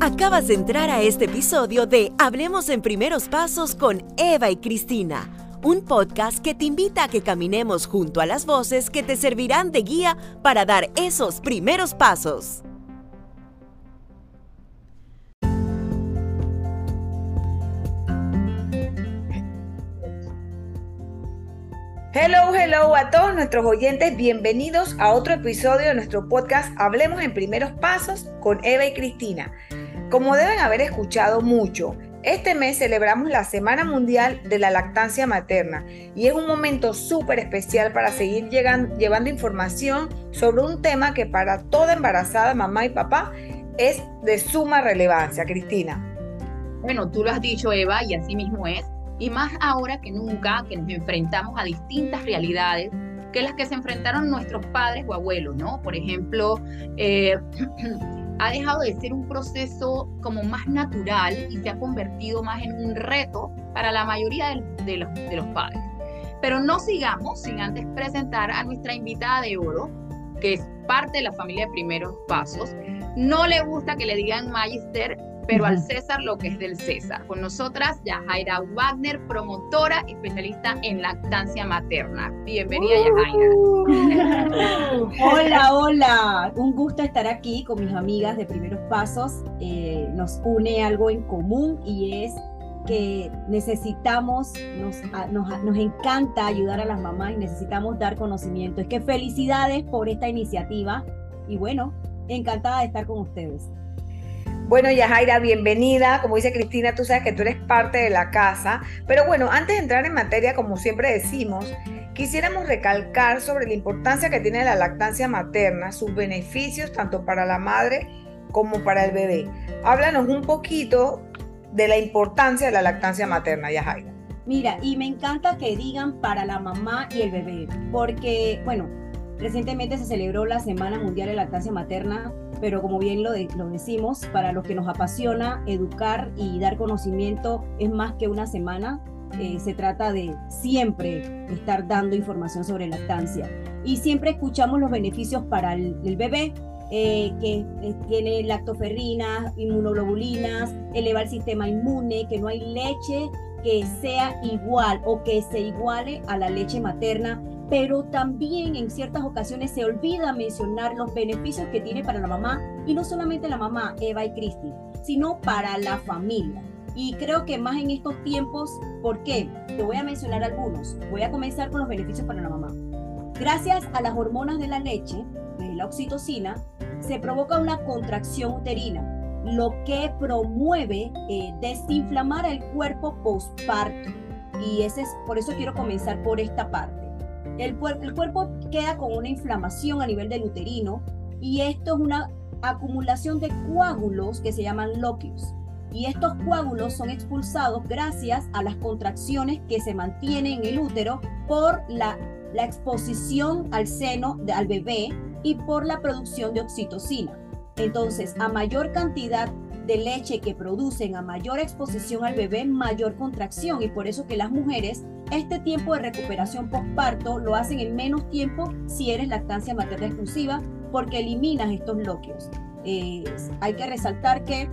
Acabas de entrar a este episodio de Hablemos en Primeros Pasos con Eva y Cristina, un podcast que te invita a que caminemos junto a las voces que te servirán de guía para dar esos primeros pasos. Hello, hello a todos nuestros oyentes, bienvenidos a otro episodio de nuestro podcast Hablemos en Primeros Pasos con Eva y Cristina. Como deben haber escuchado mucho, este mes celebramos la Semana Mundial de la Lactancia Materna y es un momento súper especial para seguir llevando información sobre un tema que para toda embarazada, mamá y papá, es de suma relevancia. Cristina. Bueno, tú lo has dicho, Eva, y así mismo es. Y más ahora que nunca, que nos enfrentamos a distintas realidades que las que se enfrentaron nuestros padres o abuelos, ¿no? Por ejemplo, eh, ha dejado de ser un proceso como más natural y se ha convertido más en un reto para la mayoría de, los, de los padres. Pero no sigamos sin antes presentar a nuestra invitada de oro, que es parte de la familia de primeros pasos. No le gusta que le digan Magister, pero al César lo que es del César. Con nosotras, Yajaira Wagner, promotora, especialista en lactancia materna. Bienvenida, Yajaira. hola, hola. Un gusto estar aquí con mis amigas de Primeros Pasos. Eh, nos une algo en común y es que necesitamos, nos, nos, nos, encanta ayudar a las mamás y necesitamos dar conocimiento. Es que felicidades por esta iniciativa y bueno, encantada de estar con ustedes. Bueno, Yajaira, bienvenida. Como dice Cristina, tú sabes que tú eres parte de la casa. Pero bueno, antes de entrar en materia, como siempre decimos, quisiéramos recalcar sobre la importancia que tiene la lactancia materna, sus beneficios tanto para la madre como para el bebé. Háblanos un poquito de la importancia de la lactancia materna, Yajaira. Mira, y me encanta que digan para la mamá y el bebé, porque, bueno, recientemente se celebró la Semana Mundial de Lactancia Materna pero como bien lo, lo, decimos, para los que nos apasiona educar y dar conocimiento es más que una semana. Eh, se trata de siempre estar dando información sobre lactancia. Y siempre escuchamos los beneficios para el, bebé, eh, que eh, tiene lactoferrinas, inmunoglobulinas, eleva el sistema inmune, que no hay leche que sea igual o que se iguale a la leche materna pero también en ciertas ocasiones se olvida mencionar los beneficios que tiene para la mamá, y no solamente la mamá, Eva y Cristi, sino para la familia. Y creo que más en estos tiempos, ¿por qué? Te voy a mencionar algunos. Voy a comenzar con los beneficios para la mamá. Gracias a las hormonas de la leche, la oxitocina, se provoca una contracción uterina, lo que promueve eh, desinflamar el cuerpo postparto. Y ese es, por eso quiero comenzar por esta parte. El, cuerpo queda con una inflamación a nivel del uterino y esto es una acumulación de coágulos que se llaman loquios. Y estos coágulos son expulsados gracias a las contracciones que se mantienen en el útero por la, la exposición al seno al bebé y por la producción de oxitocina. Entonces, a mayor cantidad de leche que producen, a mayor exposición al bebé, mayor contracción. Y por eso que las mujeres este tiempo de recuperación postparto lo hacen en menos tiempo si eres lactancia materna exclusiva porque eliminas estos bloqueos. Eh, hay que resaltar que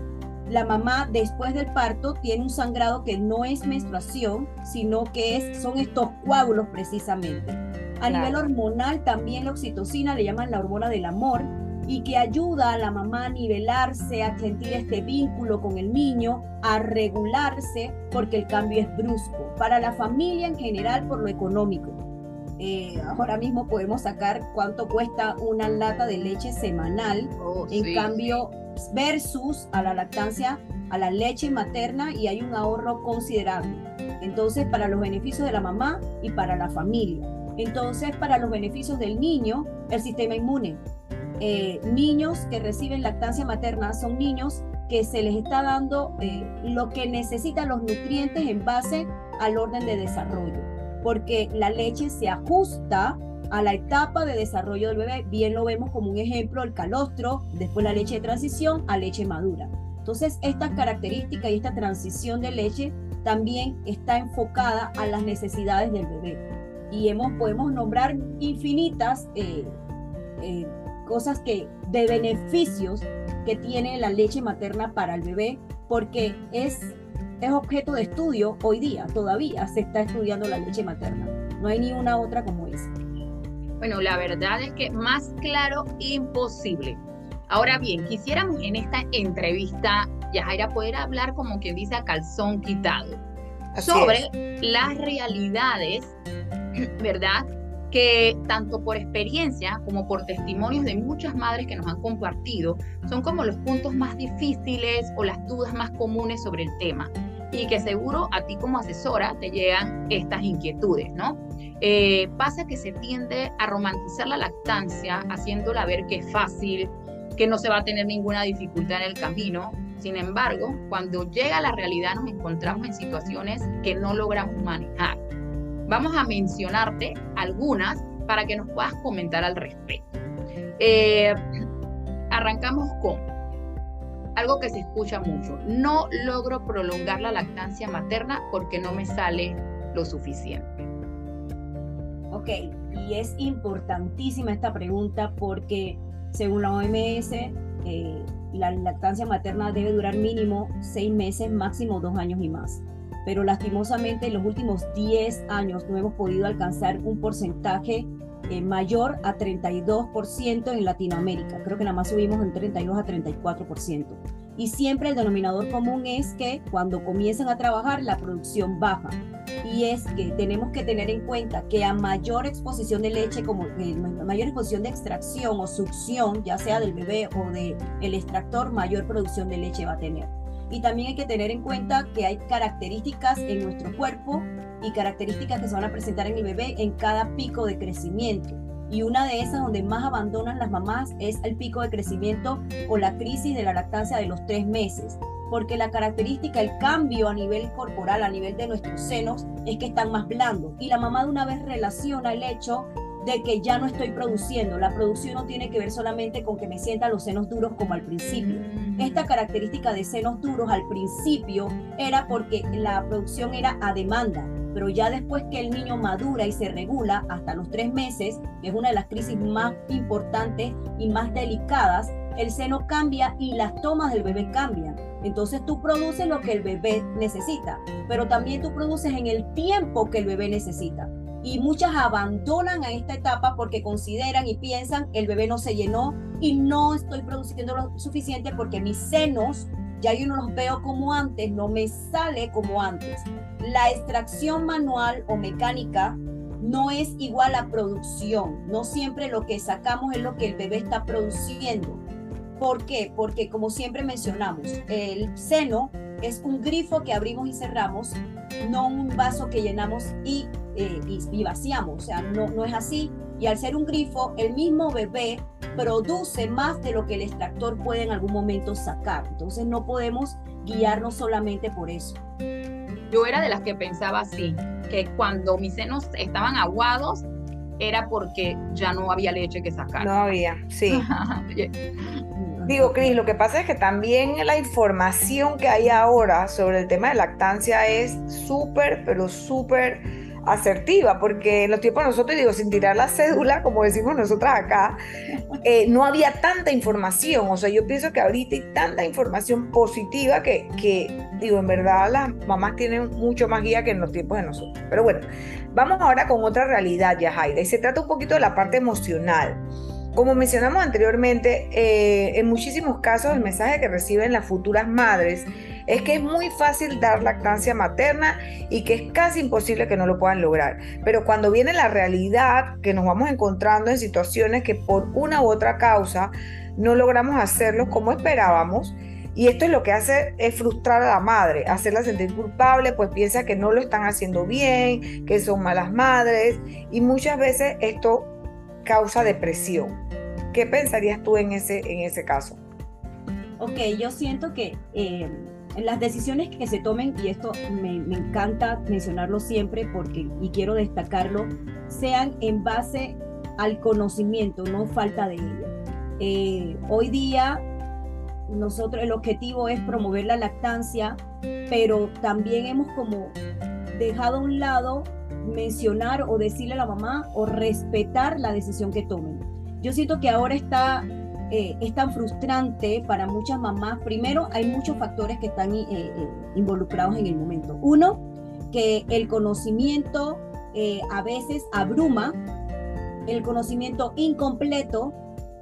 la mamá después del parto tiene un sangrado que no es menstruación, sino que es, son estos coágulos precisamente. A nivel hormonal también la oxitocina le llaman la hormona del amor y que ayuda a la mamá a nivelarse, a sentir este vínculo con el niño, a regularse, porque el cambio es brusco. Para la familia en general, por lo económico. Eh, ahora mismo podemos sacar cuánto cuesta una lata de leche semanal, oh, en cambio, versus a la lactancia, a la leche materna, y hay un ahorro considerable. Entonces, para los beneficios de la mamá y para la familia. Entonces, para los beneficios del niño, el sistema inmune, eh, niños que reciben lactancia materna son niños que se les está dando eh, lo que necesitan los nutrientes en base al orden de desarrollo, porque la leche se ajusta a la etapa de desarrollo del bebé. Bien lo vemos como un ejemplo el calostro, después la leche de transición a leche madura. Entonces, esta característica y esta transición de leche también está enfocada a las necesidades del bebé. Y hemos, podemos nombrar infinitas eh, cosas que de beneficios que tiene la leche materna para el bebé, porque es, es objeto de estudio hoy día, todavía se está estudiando la leche materna. No hay ni una otra como esa. Bueno, la verdad es que más claro imposible. Ahora bien, quisiéramos en esta entrevista, Yajaira, poder hablar como quien dice a calzón quitado sobre las realidades, ¿verdad? Que tanto por experiencia como por testimonios de muchas madres que nos han compartido, son como los puntos más difíciles o las dudas más comunes sobre el tema y que seguro a ti como asesora te llegan estas inquietudes, ¿no? Eh, pasa que se tiende a romantizar la lactancia haciéndola ver que es fácil, que no se va a tener ninguna dificultad en el camino. Sin embargo, cuando llega la realidad nos encontramos en situaciones que no logramos manejar Vamos a mencionarte algunas para que nos puedas comentar al respecto. Eh, arrancamos con algo que se escucha mucho. No logro prolongar la lactancia materna porque no me sale lo suficiente. Ok, y es importantísima esta pregunta porque según la OMS, eh, la lactancia materna debe durar mínimo seis meses, máximo dos años y más pero lastimosamente en los últimos 10 años no hemos podido alcanzar un porcentaje eh, mayor a 32% en Latinoamérica. Creo que nada más subimos en 32 a 34%. Y siempre el denominador común es que cuando comienzan a trabajar la producción baja. Y es que tenemos que tener en cuenta que a mayor exposición de leche, como eh, mayor exposición de extracción o succión, ya sea del bebé o del el extractor, mayor producción de leche va a tener. Y también hay que tener en cuenta que hay características en nuestro cuerpo y características que se van a presentar en el bebé en cada pico de crecimiento. Y una de esas donde más abandonan las mamás es el pico de crecimiento o la crisis de la lactancia de los tres meses. Porque la característica, el cambio a nivel corporal, a nivel de nuestros senos, es que están más blandos. Y la mamá de una vez relaciona el hecho de que ya no estoy produciendo. La producción no tiene que ver solamente con que me sientan los senos duros como al principio. Esta característica de senos duros al principio era porque la producción era a demanda, pero ya después que el niño madura y se regula hasta los tres meses, que es una de las crisis más importantes y más delicadas, el seno cambia y las tomas del bebé cambian. Entonces tú produces lo que el bebé necesita, pero también tú produces en el tiempo que el bebé necesita y muchas abandonan a esta etapa porque consideran y piensan el bebé no se llenó y no estoy produciendo lo suficiente porque mis senos ya yo no los veo como antes, no me sale como antes. La extracción manual o mecánica no es igual a producción, no siempre lo que sacamos es lo que el bebé está produciendo. ¿Por qué? Porque como siempre mencionamos, el seno es un grifo que abrimos y cerramos, no un vaso que llenamos y eh, y, vaciamos, o sea, no, no es así. Y al ser un grifo, el mismo bebé produce más de lo que el extractor puede en algún momento sacar. Entonces no podemos guiarnos solamente por eso. Yo era de las que pensaba así, que cuando mis senos estaban aguados era porque ya no había leche que sacar. No había, sí. Digo, Cris, lo que pasa es que también la información que hay ahora sobre el tema de lactancia es súper, pero súper asertiva, porque en los tiempos nosotros, digo, sin tirar la cédula, como decimos nosotras acá, eh, no había tanta información. O sea, yo pienso que ahorita hay tanta información positiva que, que, digo, en verdad las mamás tienen mucho más guía que en los tiempos de nosotros. Pero bueno, vamos ahora con otra realidad, Yajaira, y se trata un poquito de la parte emocional. Como mencionamos anteriormente, eh, en muchísimos casos el mensaje que reciben las futuras madres es que es muy fácil dar lactancia materna y que es casi imposible que no lo puedan lograr. Pero cuando viene la realidad, que nos vamos encontrando en situaciones que por una u otra causa no logramos hacerlo como esperábamos, y esto es lo que hace es frustrar a la madre, hacerla sentir culpable, pues piensa que no lo están haciendo bien, que son malas madres, y muchas veces esto causa depresión. ¿Qué pensarías tú en ese, en ese caso? Ok, yo siento que eh, las decisiones que se tomen, y esto me, encanta mencionarlo siempre porque, y quiero destacarlo, sean en base al conocimiento, no falta de ello. Eh, hoy día nosotros el objetivo es promover la lactancia, pero también hemos como dejado a un lado mencionar o decirle a la mamá o respetar la decisión que tomen. Yo siento que ahora está eh, es tan frustrante para muchas mamás? Primero, hay muchos factores que están involucrados en el momento. Uno, que el conocimiento a veces abruma, el conocimiento incompleto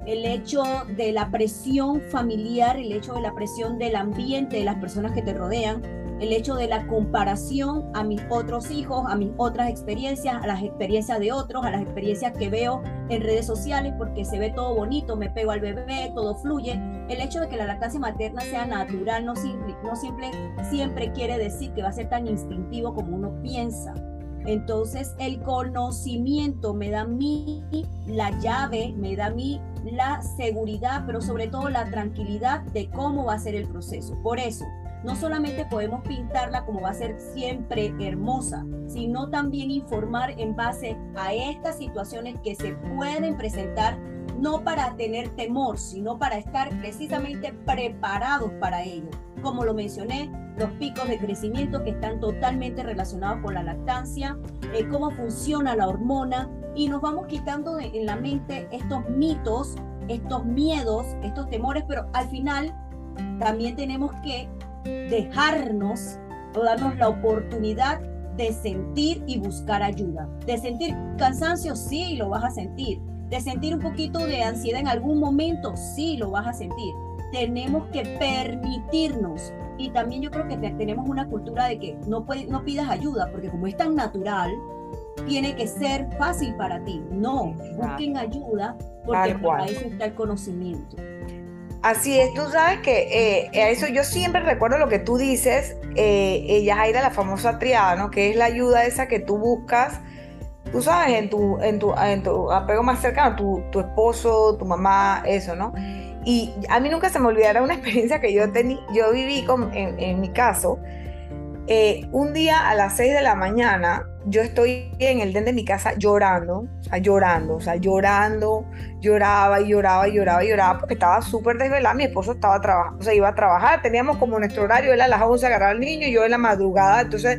el hecho de la presión familiar, el hecho de la presión del ambiente, de las personas que te rodean, el hecho de la comparación a mis otros hijos, a mis otras experiencias, a las experiencias de otros, a las experiencias que veo en redes sociales, porque se ve todo bonito, me pego al bebé, todo fluye. El hecho de que la lactancia materna sea natural no, no siempre, siempre quiere decir que va a ser tan instintivo como uno piensa. Entonces el conocimiento me da a mí la llave, me da a mí la seguridad, pero sobre todo la tranquilidad de cómo va a ser el proceso. Por eso, no solamente podemos pintarla como va a ser siempre hermosa, sino también informar en base a estas situaciones que se pueden presentar, no para tener temor, sino para estar precisamente preparados para ello. Como lo mencioné, los picos de crecimiento que están totalmente relacionados con la lactancia, eh, cómo funciona la hormona, y nos vamos quitando en la mente estos mitos, estos miedos, estos temores, pero al final también tenemos que dejarnos o darnos la oportunidad de sentir y buscar ayuda. De sentir cansancio, sí, lo vas a sentir. De sentir un poquito de ansiedad en algún momento, sí, lo vas a sentir. Tenemos que permitirnos. Y también yo creo que tenemos una cultura de que no, no pidas ayuda, porque como es tan natural, tiene que ser fácil para ti. No, busquen ayuda porque para eso está el conocimiento. Así es, tú sabes que eh, eso yo siempre recuerdo lo que tú dices, eh, ella Jaira, la famosa triada, ¿no? Que es la ayuda esa que tú buscas, tú sabes, en tu, en tu, en tu apego más cercano, tu, tu esposo, tu mamá, eso, ¿no? Y a mí nunca se me olvidará una experiencia que yo, tení, yo viví con, en, en mi caso, eh, un día a las 6 de la mañana, yo estoy en el den de mi casa llorando, o sea, llorando, o sea, llorando, lloraba y lloraba y lloraba y lloraba porque estaba súper desvelada. Mi esposo estaba trabajando, o sea, iba a trabajar, teníamos como nuestro horario, él a las 11 agarraba al niño y yo en la madrugada, entonces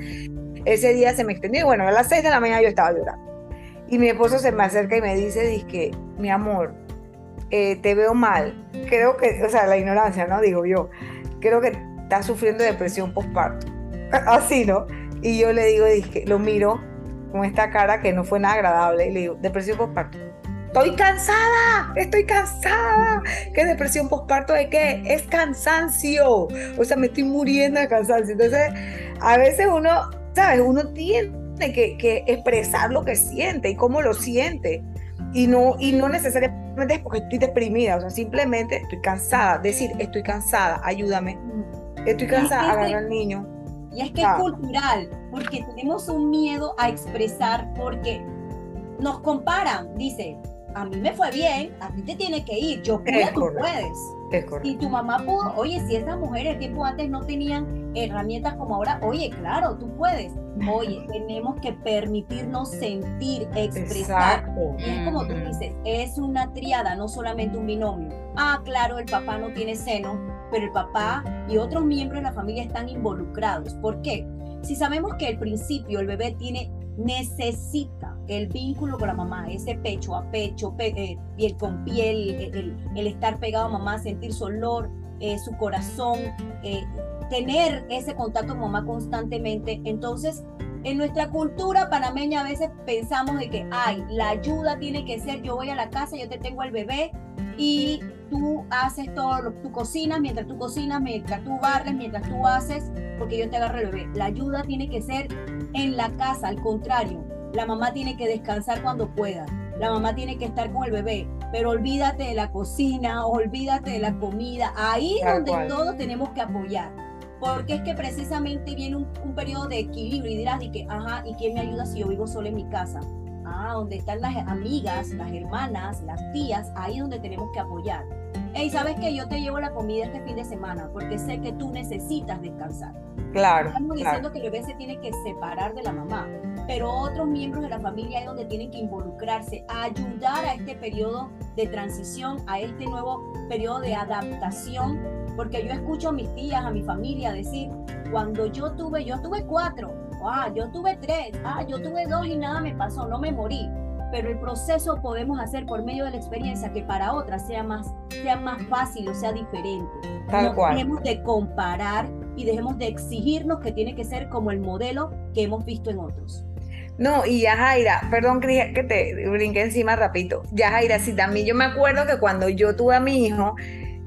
ese día se me extendió bueno, a las 6 de la mañana yo estaba llorando. Y mi esposo se me acerca y me dice, dice mi amor, eh, te veo mal. Creo que, o sea, la ignorancia, ¿no? Digo yo, creo que estás sufriendo depresión postparto así, ¿no? Y yo le digo, dije, lo miro con esta cara que no fue nada agradable y le digo, depresión postparto. Estoy cansada, estoy cansada. ¿Qué depresión postparto de qué? Es cansancio. O sea, me estoy muriendo de cansancio. Entonces, a veces uno, ¿sabes? Uno tiene que, que expresar lo que siente y cómo lo siente. Y no, y no necesariamente es porque estoy deprimida, o sea, simplemente estoy cansada. Decir, estoy cansada, ayúdame. Estoy cansada, agarra al niño y es que es cultural, porque tenemos un miedo a expresar, porque nos comparan. Dice, a mí me fue bien, a ti te tiene que ir, yo puedo, tú puedes. Si tu mamá pudo, oye, si esas mujeres tiempo antes no tenían herramientas como ahora, oye, claro, tú puedes. Oye, tenemos que permitirnos sentir, expresar. Es como tú dices, es una triada, no solamente un binomio. Ah, claro, el papá no tiene seno, pero el papá y otros miembros de la familia están involucrados. ¿Por qué? Si sabemos que al principio el bebé tiene, necesita el vínculo con la mamá, ese pecho a pecho, eh, piel con piel, el, estar pegado a mamá, sentir su olor, eh, su corazón, eh, tener ese contacto con mamá constantemente, entonces en nuestra cultura panameña a veces pensamos de que, ay, la ayuda tiene que ser, yo voy a la casa, yo te tengo al bebé y tú haces todo, lo, tú cocinas, mientras tú cocinas, mientras tú barres, mientras tú haces, porque yo te agarro el bebé. La ayuda tiene que ser en la casa, al contrario, la mamá tiene que descansar cuando pueda, la mamá tiene que estar con el bebé, pero olvídate de la cocina, olvídate de la comida, ahí es donde todos tenemos que apoyar porque es que precisamente viene un, periodo de equilibrio y dirás de que, ajá, ¿y quién me ayuda si yo vivo solo en mi casa? Ah, donde están las amigas, las hermanas, las tías, ahí es donde tenemos que apoyar. Hey, ¿sabes que Yo te llevo la comida este fin de semana porque sé que tú necesitas descansar. Claro. Estamos diciendo que el bebé se tiene que separar de la mamá, pero otros miembros de la familia es donde tienen que involucrarse, a ayudar a este periodo de transición, a este nuevo periodo de adaptación porque yo escucho a mis tías, a mi familia decir, cuando yo tuve, yo tuve cuatro, ah, yo tuve tres, ah, yo tuve dos y nada me pasó, no me morí. Pero el proceso podemos hacer por medio de la experiencia que para otras sea más, sea más fácil o sea diferente. Tal no cual. dejemos de comparar y dejemos de exigirnos que tiene que ser como el modelo que hemos visto en otros. No, y ya Jaira, perdón que te brinqué encima rapidito. Ya Jaira, sí, también yo me acuerdo que cuando yo tuve a mi hijo,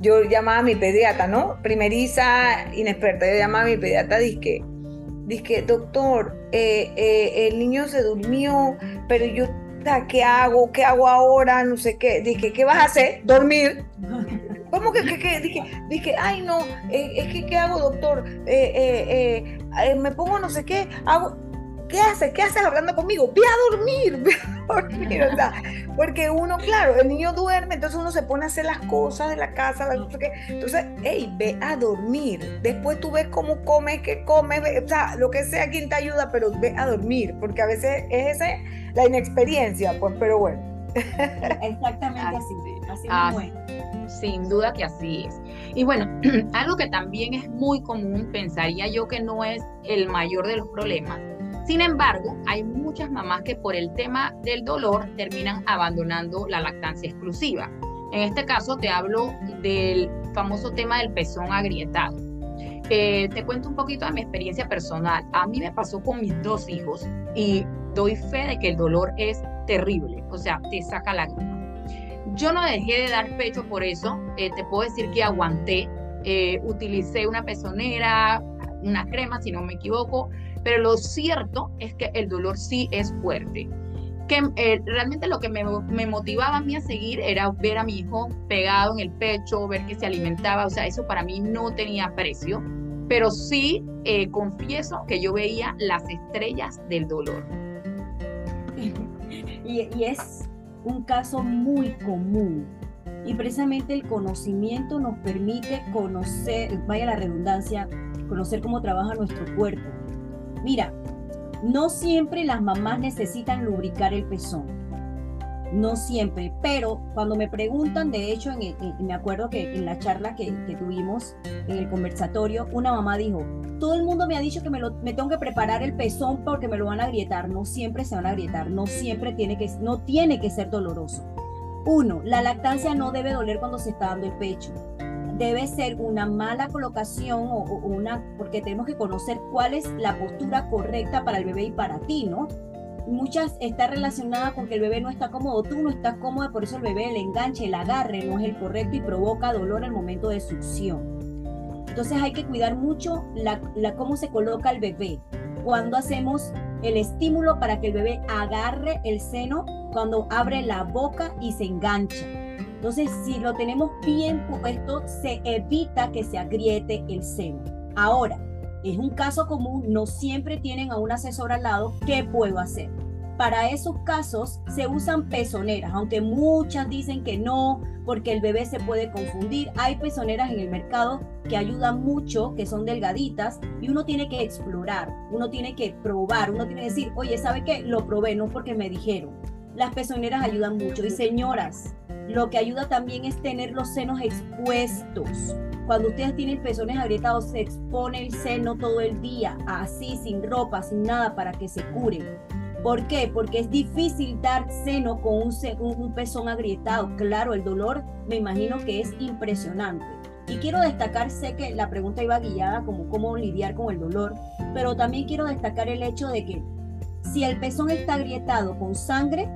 yo llamaba a mi pediatra, ¿no? Primeriza, inexperta, yo llamaba a mi pediatra, dije, dije, doctor, eh, eh, el niño se durmió, pero yo, ¿qué hago? ¿Qué hago ahora? No sé qué. Dije, ¿qué vas a hacer? Dormir. ¿Cómo que, que, que? Dije, dije, ay no, eh, es que, ¿qué hago, doctor? Eh, eh, me pongo no sé qué, hago... ¿Qué haces? ¿Qué haces hablando conmigo? Ve a dormir, ve a dormir. O sea, porque uno, claro, el niño duerme, entonces uno se pone a hacer las cosas de la casa, las no sé qué. Entonces, hey, ve a dormir. Después tú ves cómo comes, qué comes, ve- o sea, lo que sea, quien te ayuda, pero ve a dormir, porque a veces es esa la inexperiencia, pues, pero bueno. Exactamente así. Así es. Sin duda que así es. Y bueno, algo que también es muy común, pensaría yo que no es el mayor de los problemas. Sin embargo, hay muchas mamás que por el tema del dolor terminan abandonando la lactancia exclusiva. En este caso te hablo del famoso tema del pezón agrietado. Eh, te cuento un poquito de mi experiencia personal. A mí me pasó con mis dos hijos y doy fe de que el dolor es terrible, o sea, te saca lágrimas. Yo no dejé de dar pecho por eso, eh, te puedo decir que aguanté, eh, utilicé una pezonera, una crema, si no me equivoco, pero lo cierto es que el dolor sí es fuerte. Que eh, realmente lo que me, me motivaba a mí a seguir era ver a mi hijo pegado en el pecho, ver que se alimentaba, o sea, eso para mí no tenía precio, pero sí eh, confieso que yo veía las estrellas del dolor. Y, es un caso muy común. Y precisamente el conocimiento nos permite conocer, vaya la redundancia, conocer cómo trabaja nuestro cuerpo. Mira, no siempre las mamás necesitan lubricar el pezón. No siempre, pero cuando me preguntan, de hecho, en, me acuerdo que en la charla que, tuvimos en el conversatorio, una mamá dijo, todo el mundo me ha dicho que me, lo, tengo que preparar el pezón porque me lo van a agrietar. No siempre se van a agrietar, no siempre tiene que, no tiene que ser doloroso. Uno, la lactancia no debe doler cuando se está dando el pecho. Debe ser una mala colocación o, o una, porque tenemos que conocer cuál es la postura correcta para el bebé y para ti, ¿no? Muchas está relacionada con que el bebé no está cómodo, tú no estás cómoda, por eso el bebé el enganche, el agarre no es el correcto y provoca dolor al momento de succión. Entonces hay que cuidar mucho la, la- cómo se coloca el bebé. Cuando hacemos el estímulo para que el bebé agarre el seno, cuando abre la boca y se engancha. Entonces, si lo tenemos bien puesto, se evita que se agriete el seno. Ahora, es un caso común, no siempre tienen a un asesor al lado. ¿Qué puedo hacer? Para esos casos se usan pezoneras, aunque muchas dicen que no, porque el bebé se puede confundir. Hay pezoneras en el mercado que ayudan mucho, que son delgaditas, y uno tiene que explorar, uno tiene que probar, uno tiene que decir, oye, ¿sabe qué? Lo probé, no porque me dijeron. Las pezoneras ayudan mucho. Y señoras, lo que ayuda también es tener los senos expuestos. Cuando ustedes tienen pezones agrietados, se expone el seno todo el día, así, sin ropa, sin nada, para que se curen. ¿Por qué? Porque es difícil dar seno con un- un pezón agrietado. Claro, el dolor me imagino que es impresionante. Y quiero destacar, sé que la pregunta iba guiada como cómo lidiar con el dolor, pero también quiero destacar el hecho de que si el pezón está agrietado con sangre,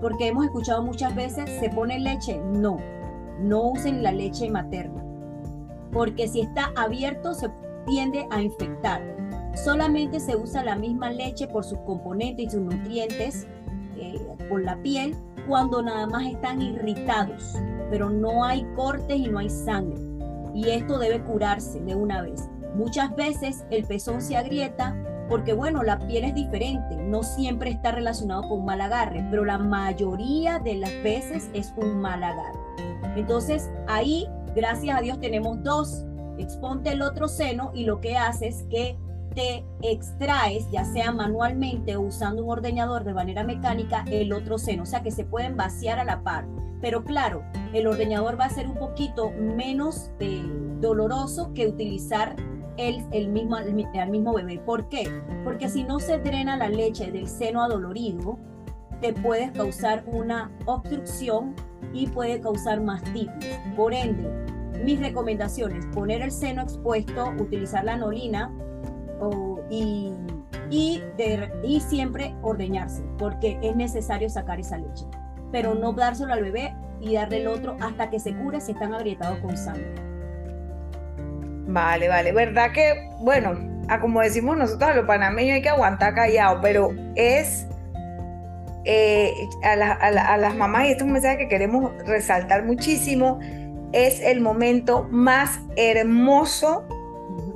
porque hemos escuchado muchas veces, ¿se pone leche? No, no usen la leche materna, porque si está abierto se tiende a infectar. Solamente se usa la misma leche por sus componentes y sus nutrientes eh, por la piel cuando nada más están irritados, pero no hay cortes y no hay sangre. Y esto debe curarse de una vez. Muchas veces el pezón se agrieta porque bueno, la piel es diferente, no siempre está relacionado con mal agarre, pero la mayoría de las veces es un mal agarre. Entonces ahí, gracias a Dios, tenemos dos. Exponte el otro seno y lo que hace es que te extraes, ya sea manualmente o usando un ordeñador de manera mecánica, el otro seno, o sea que se pueden vaciar a la par. Pero claro, el ordeñador va a ser un poquito menos eh, doloroso que utilizar el, el mismo, el al mismo bebé. ¿Por qué? Porque si no se drena la leche del seno adolorido, te puedes causar una obstrucción y puede causar mastitis. Por ende, mis recomendaciones, poner el seno expuesto, utilizar la anolina y siempre ordeñarse, porque es necesario sacar esa leche. Pero no dárselo al bebé y darle el otro hasta que se cure si están agrietados con sangre. Vale, vale. ¿Verdad que, bueno, como decimos nosotros a los panameños hay que aguantar callado, pero es eh, a, a, las mamás, y esto es un mensaje que queremos resaltar muchísimo, es el momento más hermoso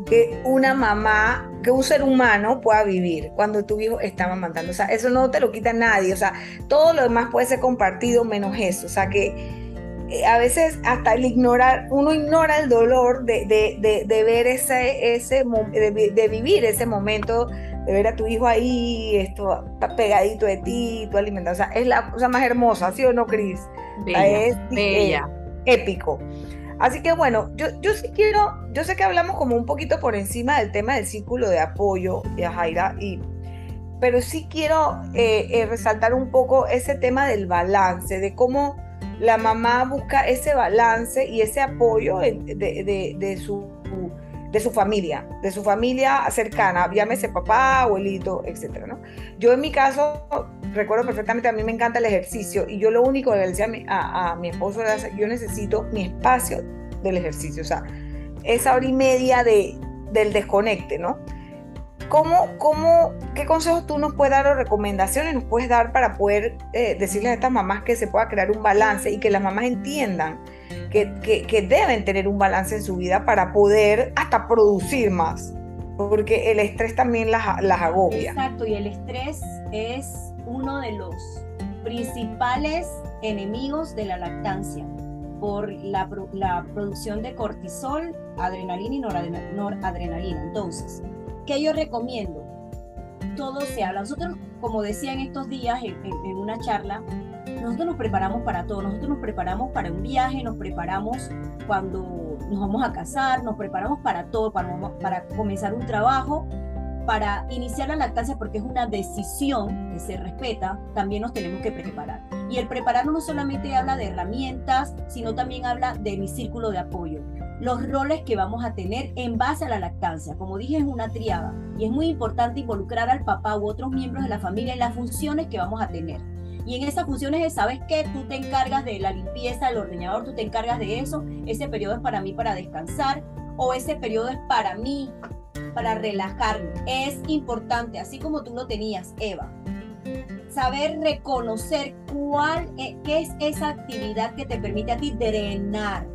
que una mamá, que un ser humano pueda vivir cuando tu hijo está amamantando. O sea, eso no te lo quita nadie. O sea, todo lo demás puede ser compartido menos eso. O sea, que eh, a veces hasta el ignorar, uno ignora el dolor de, de, de, ver ese, ese de, vivir ese momento, de ver a tu hijo ahí, esto pegadito de ti, tu alimentado. O sea, es la cosa más hermosa, ¿sí o no, Cris? es bella. épico. Así que bueno, yo, yo sí quiero, yo sé que hablamos como un poquito por encima del tema del círculo de apoyo, Jaira, y, pero sí quiero eh, eh, resaltar un poco ese tema del balance, de cómo la mamá busca ese balance y ese apoyo de, de, su, de su familia, de su familia cercana, llámese papá, abuelito, etc. ¿no? Yo en mi caso recuerdo perfectamente, a mí me encanta el ejercicio y yo lo único que le decía a mi, esposo era, yo necesito mi espacio del ejercicio, o sea, esa hora y media de, del desconecte, ¿no? ¿Cómo, cómo, ¿Qué consejos tú nos puedes dar o recomendaciones nos puedes dar para poder eh, decirles a estas mamás que se pueda crear un balance y que las mamás entiendan que, que, deben tener un balance en su vida para poder hasta producir más? Porque el estrés también las, las agobia. Exacto, y el estrés es uno de los principales enemigos de la lactancia por la, producción de cortisol, adrenalina y noradrenalina. Entonces, ¿qué yo recomiendo? Todo se habla. Nosotros, como decía en estos días en, una charla, nosotros nos preparamos para todo. Nosotros nos preparamos para un viaje, nos preparamos cuando nos vamos a casar, nos preparamos para todo, para, para comenzar un trabajo para iniciar la lactancia, porque es una decisión que se respeta, también nos tenemos que preparar. Y el prepararnos no solamente habla de herramientas, sino también habla de mi círculo de apoyo. Los roles que vamos a tener en base a la lactancia. Como dije, es una triada y es muy importante involucrar al papá u otros miembros de la familia en las funciones que vamos a tener. Y en esas funciones ¿sabes qué? Tú te encargas de la limpieza, del ordeñador, tú te encargas de eso. Ese periodo es para mí para descansar o ese periodo es para mí para relajarme. Es importante, así como tú lo tenías, Eva, saber reconocer cuál es, qué es esa actividad que te permite a ti drenar,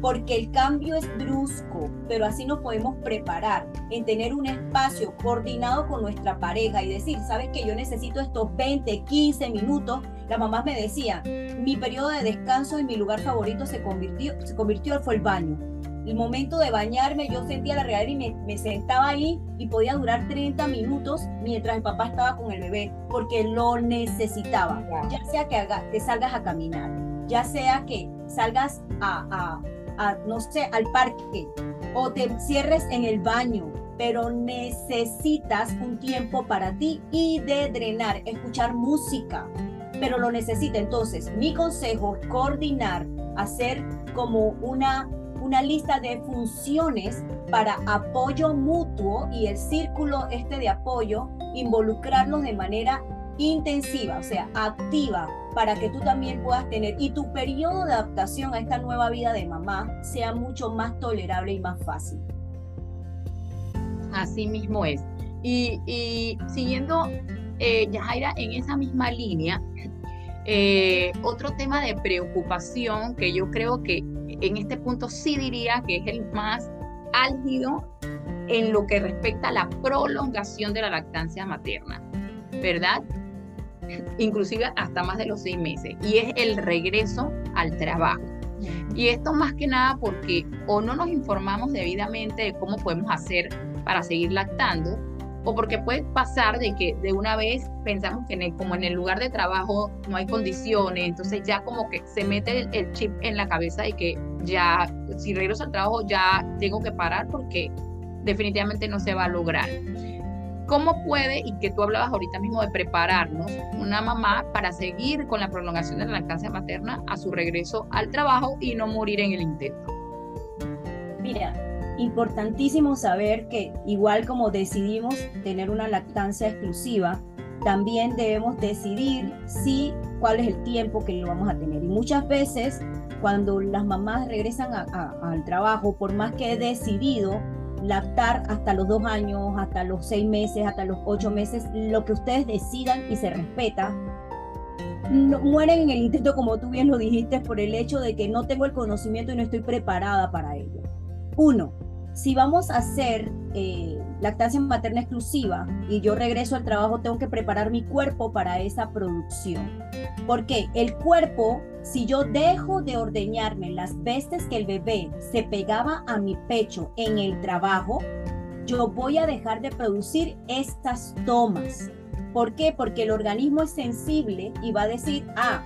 porque el cambio es brusco, pero así nos podemos preparar en tener un espacio coordinado con nuestra pareja y decir, sabes que yo necesito estos 20, 15 minutos. La mamá me decía, mi periodo de descanso y mi lugar favorito se convirtió, se convirtió fue el baño el momento de bañarme, yo sentía la regadera y me, sentaba ahí y podía durar 30 minutos mientras el papá estaba con el bebé, porque lo necesitaba. Ya sea que, que salgas a caminar, ya sea que salgas a, a, no sé, al parque o te cierres en el baño, pero necesitas un tiempo para ti y de drenar, escuchar música, pero lo necesita. Entonces, mi consejo es coordinar, hacer como una una lista de funciones para apoyo mutuo y el círculo este de apoyo, involucrarlos de manera intensiva, o sea, activa, para que tú también puedas tener y tu periodo de adaptación a esta nueva vida de mamá sea mucho más tolerable y más fácil. Así mismo es. Y, siguiendo, eh, Yajaira, en esa misma línea, eh, otro tema de preocupación que yo creo que en este punto sí diría que es el más álgido en lo que respecta a la prolongación de la lactancia materna, ¿verdad? Inclusive hasta más de los seis meses, y es el regreso al trabajo. Y esto más que nada porque o no nos informamos debidamente de cómo podemos hacer para seguir lactando, o porque puede pasar de que de una vez pensamos que como en el lugar de trabajo no hay condiciones, entonces ya como que se mete el, chip en la cabeza de que ya, si regreso al trabajo ya tengo que parar porque definitivamente no se va a lograr. ¿Cómo puede, y que tú hablabas ahorita mismo de prepararnos, una mamá para seguir con la prolongación de la lactancia materna a su regreso al trabajo y no morir en el intento? Mira, importantísimo saber que igual como decidimos tener una lactancia exclusiva, también debemos decidir si cuál es el tiempo que lo vamos a tener. Y muchas veces cuando las mamás regresan al trabajo, por más que he decidido lactar hasta los dos años, hasta los seis meses, hasta los ocho meses, lo que ustedes decidan y se respeta, no, mueren en el intento, como tú bien lo dijiste, por el hecho de que no tengo el conocimiento y no estoy preparada para ello. Uno, si vamos a hacer eh, lactancia materna exclusiva y yo regreso al trabajo, tengo que preparar mi cuerpo para esa producción. Porque el cuerpo, si yo dejo de ordeñarme las veces que el bebé se pegaba a mi pecho en el trabajo, yo voy a dejar de producir estas tomas. ¿Por qué? Porque el organismo es sensible y va a decir, ah,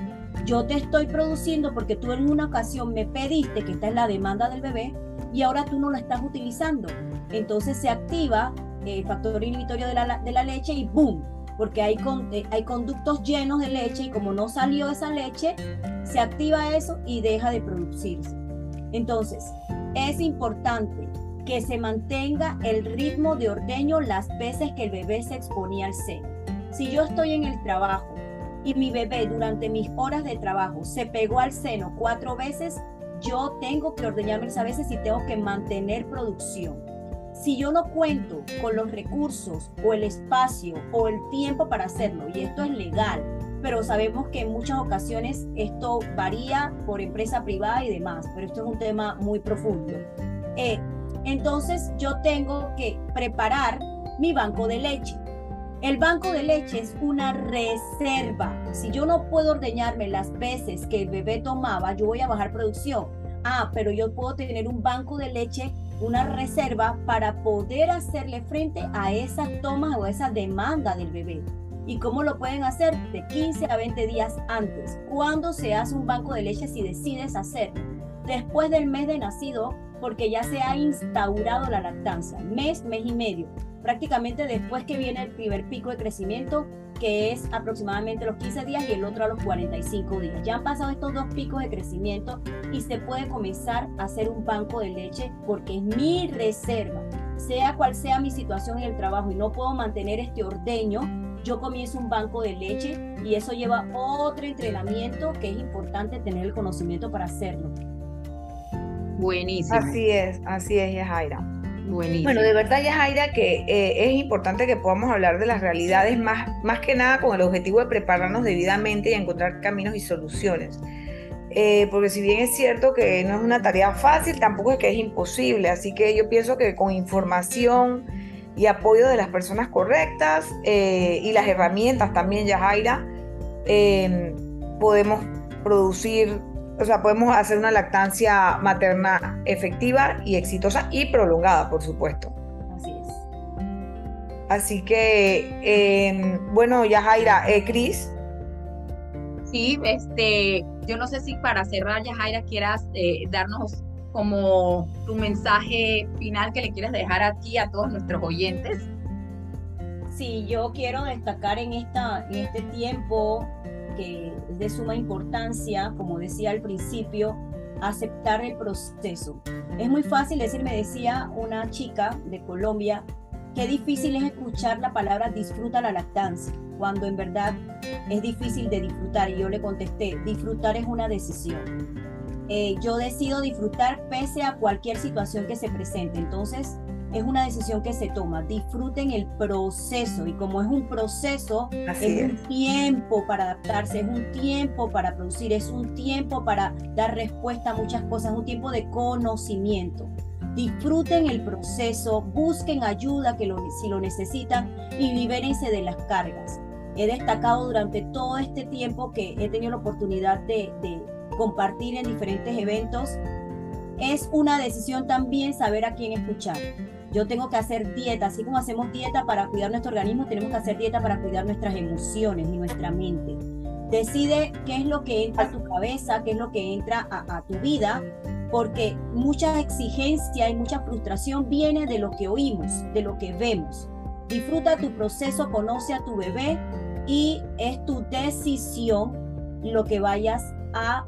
yo te estoy produciendo porque tú en una ocasión me pediste que esta es la demanda del bebé, y ahora tú no lo estás utilizando. Entonces se activa el factor inhibitorio de la, de la leche y ¡boom! Porque hay, eh, hay conductos llenos de leche y como no salió esa leche, se activa eso y deja de producirse. Entonces, es importante que se mantenga el ritmo de ordeño las veces que el bebé se exponía al seno. Si yo estoy en el trabajo y mi bebé durante mis horas de trabajo se pegó al seno cuatro veces, yo tengo que ordeñarme a veces y tengo que mantener producción. Si yo no cuento con los recursos o el espacio o el tiempo para hacerlo, y esto es legal, pero sabemos que en muchas ocasiones esto varía por empresa privada y demás, pero esto es un tema muy profundo. Eh, entonces yo tengo que preparar mi banco de leche. El banco de leche es una reserva. Si yo no puedo ordeñarme las veces que el bebé tomaba, yo voy a bajar producción. Ah, pero yo puedo tener un banco de leche, una reserva para poder hacerle frente a esas tomas o esa demanda del bebé. ¿Y cómo lo pueden hacer? De 15 a 20 días antes. ¿Cuándo se hace un banco de leche si decides hacerlo? Después del mes de nacido, porque ya se ha instaurado la lactancia. Mes, mes y medio prácticamente después que viene el primer pico de crecimiento, que es aproximadamente los 15 días y el otro a los 45 días. Ya han pasado estos dos picos de crecimiento y se puede comenzar a hacer un banco de leche porque es mi reserva. Sea cual sea mi situación en el trabajo y no puedo mantener este ordeño, yo comienzo un banco de leche y eso lleva otro entrenamiento que es importante tener el conocimiento para hacerlo. Buenísimo. Así es, así es, Yajaira. Bueno, de verdad, Yajaira, que eh, es importante que podamos hablar de las realidades más, más que nada con el objetivo de prepararnos debidamente y encontrar caminos y soluciones. Eh, porque si bien es cierto que no es una tarea fácil, tampoco es que es imposible. Así que yo pienso que con información y apoyo de las personas correctas eh, y las herramientas también, Yajaira, podemos producir o sea, podemos hacer una lactancia materna efectiva y exitosa y prolongada, por supuesto. Así es. Así que, em, bueno, Yajaira, eh, Cris. Sí, este, yo no sé si para cerrar, Yajaira, quieras eh, darnos como tu mensaje final que le quieras dejar aquí a todos nuestros oyentes. Sí, yo quiero destacar en, esta, en este tiempo que es de suma importancia, como decía al principio, aceptar el proceso. Es muy fácil decir, me decía una chica de Colombia, qué difícil es escuchar la palabra disfruta la lactancia, cuando en verdad es difícil de disfrutar. Y yo le contesté, disfrutar es una decisión. Eh, yo decido disfrutar pese a cualquier situación que se presente. Entonces, es una decisión que se toma. Disfruten el proceso y como es un proceso, es, un tiempo para adaptarse, es un tiempo para producir, es un tiempo para dar respuesta a muchas cosas, es un tiempo de conocimiento. Disfruten el proceso, busquen ayuda que lo, si lo necesitan y libérense de las cargas. He destacado durante todo este tiempo que he tenido la oportunidad de, de compartir en diferentes eventos es una decisión también saber a quién escuchar. Yo tengo que hacer dieta, así como hacemos dieta para cuidar nuestro organismo, tenemos que hacer dieta para cuidar nuestras emociones y nuestra mente. Decide qué es lo que entra a tu cabeza, qué es lo que entra a, tu vida, porque mucha exigencia y mucha frustración viene de lo que oímos, de lo que vemos. Disfruta tu proceso, conoce a tu bebé y es tu decisión lo que vayas a,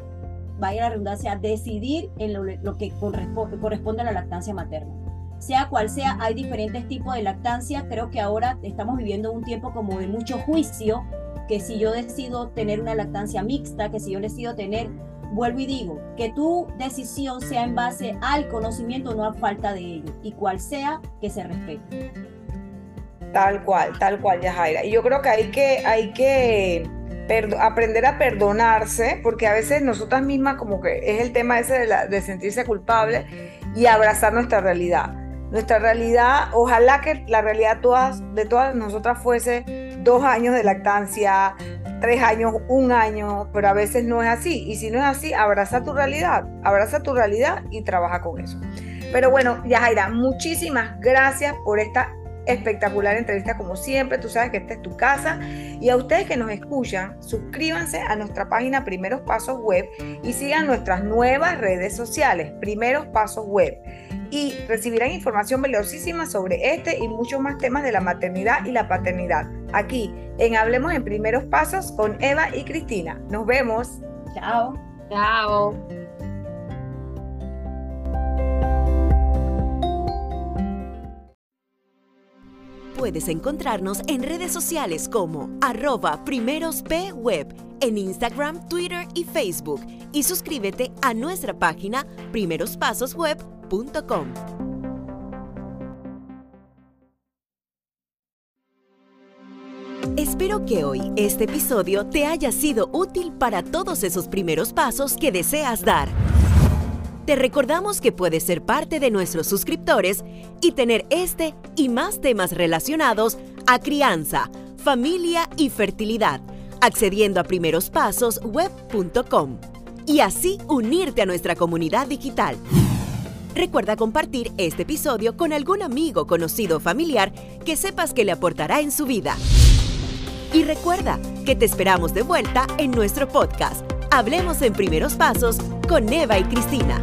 vaya la redundancia, a decidir en lo, que corresponde, corresponde a la lactancia materna. Sea cual sea, hay diferentes tipos de lactancia. Creo que ahora estamos viviendo un tiempo como de mucho juicio, que si yo decido tener una lactancia mixta, que si yo decido tener vuelvo y digo, que tu decisión sea en base al conocimiento, no a falta de ello, y cual sea, que se respete. Tal cual, tal cual, Yajaira. Y yo creo que hay que, hay que aprender a perdonarse, porque a veces nosotras mismas como que es el tema ese de, de sentirse culpable y abrazar nuestra realidad. Nuestra realidad, ojalá que la realidad de todas nosotras fuese dos años de lactancia, tres años, un año, pero a veces no es así. Y si no es así, abraza tu realidad, abraza tu realidad y trabaja con eso. Pero bueno, Yajaira, muchísimas gracias por esta espectacular entrevista como siempre. Tú sabes que esta es tu casa. Y a ustedes que nos escuchan, suscríbanse a nuestra página Primeros Pasos Web y sigan nuestras nuevas redes sociales, Primeros Pasos Web y recibirán información valiosísima sobre este y muchos más temas de la maternidad y la paternidad. Aquí en Hablemos en Primeros Pasos con Eva y Cristina. Nos vemos. Chao. Chao. Puedes encontrarnos en redes sociales como arroba primerospweb en Instagram, Twitter y Facebook y suscríbete a nuestra página primerospasosweb.com Espero que hoy este episodio te haya sido útil para todos esos primeros pasos que deseas dar. Te recordamos que puedes ser parte de nuestros suscriptores y tener este y más temas relacionados a crianza, familia y fertilidad, accediendo a primerospasosweb.com y así unirte a nuestra comunidad digital. Recuerda compartir este episodio con algún amigo, conocido o familiar que sepas que le aportará en su vida. Y recuerda que te esperamos de vuelta en nuestro podcast. Hablemos en primeros pasos con Eva y Cristina.